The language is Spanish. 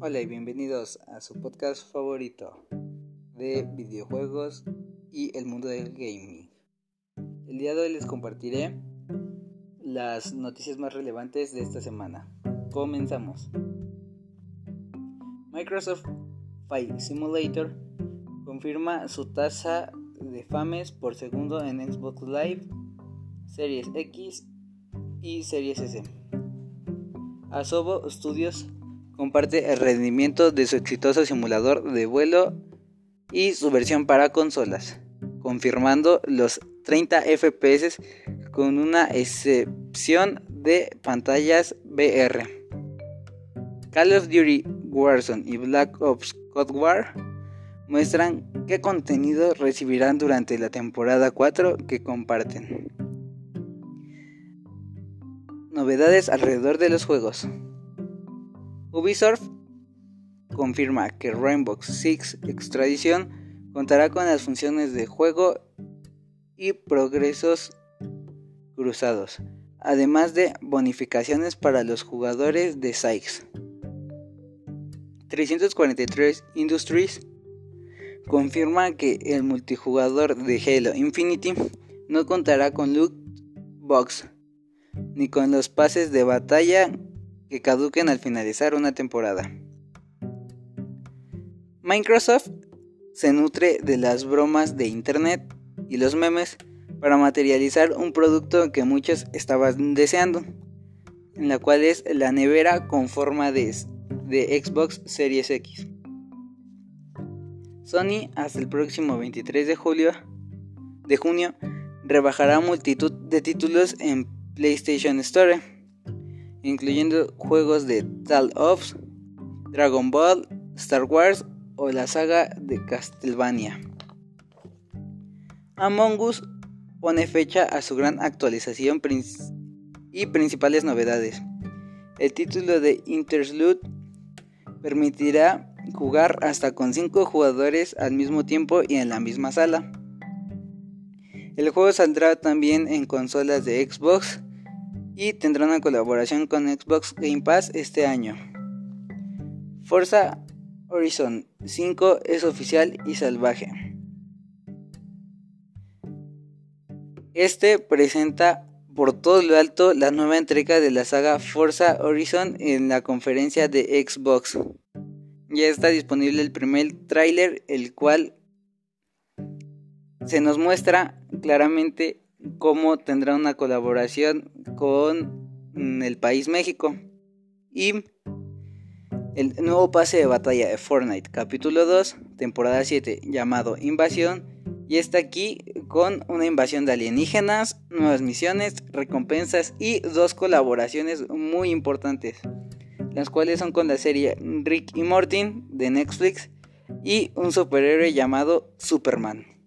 Hola y bienvenidos a su podcast favorito de videojuegos y el mundo del gaming. El día de hoy les compartiré las noticias más relevantes de esta semana. Comenzamos. Microsoft Flight Simulator confirma su tasa de fames por segundo en Xbox Live, Series X y Series S. Asobo Studios comparte el rendimiento de su exitoso simulador de vuelo y su versión para consolas, confirmando los 30 FPS con una excepción de pantallas VR. Call of Duty Warzone y Black Ops Cold War muestran qué contenido recibirán durante la temporada 4 que comparten. Novedades alrededor de los juegos. Ubisoft confirma que Rainbow Six Extradition contará con las funciones de juego y progresos cruzados, además de bonificaciones para los jugadores de Sykes. 343 Industries confirma que el multijugador de Halo Infinity no contará con loot ni con los pases de batalla que caduquen al finalizar una temporada. Microsoft se nutre de las bromas de Internet y los memes para materializar un producto que muchos estaban deseando, en la cual es la nevera con forma de, de Xbox Series X. Sony hasta el próximo 23 de julio de junio rebajará multitud de títulos en PlayStation Store incluyendo juegos de Tale of, Dragon Ball, Star Wars o la saga de Castlevania. Among Us pone fecha a su gran actualización y principales novedades. El título de Interlude permitirá jugar hasta con 5 jugadores al mismo tiempo y en la misma sala. El juego saldrá también en consolas de Xbox y tendrá una colaboración con Xbox Game Pass este año. Forza Horizon 5 es oficial y salvaje. Este presenta por todo lo alto la nueva entrega de la saga Forza Horizon en la conferencia de Xbox. Ya está disponible el primer tráiler, el cual se nos muestra claramente cómo tendrá una colaboración con mm, el país México y el nuevo pase de batalla de Fortnite capítulo 2 temporada 7 llamado Invasión y está aquí con una invasión de alienígenas, nuevas misiones, recompensas y dos colaboraciones muy importantes, las cuales son con la serie Rick y Morty de Netflix y un superhéroe llamado Superman.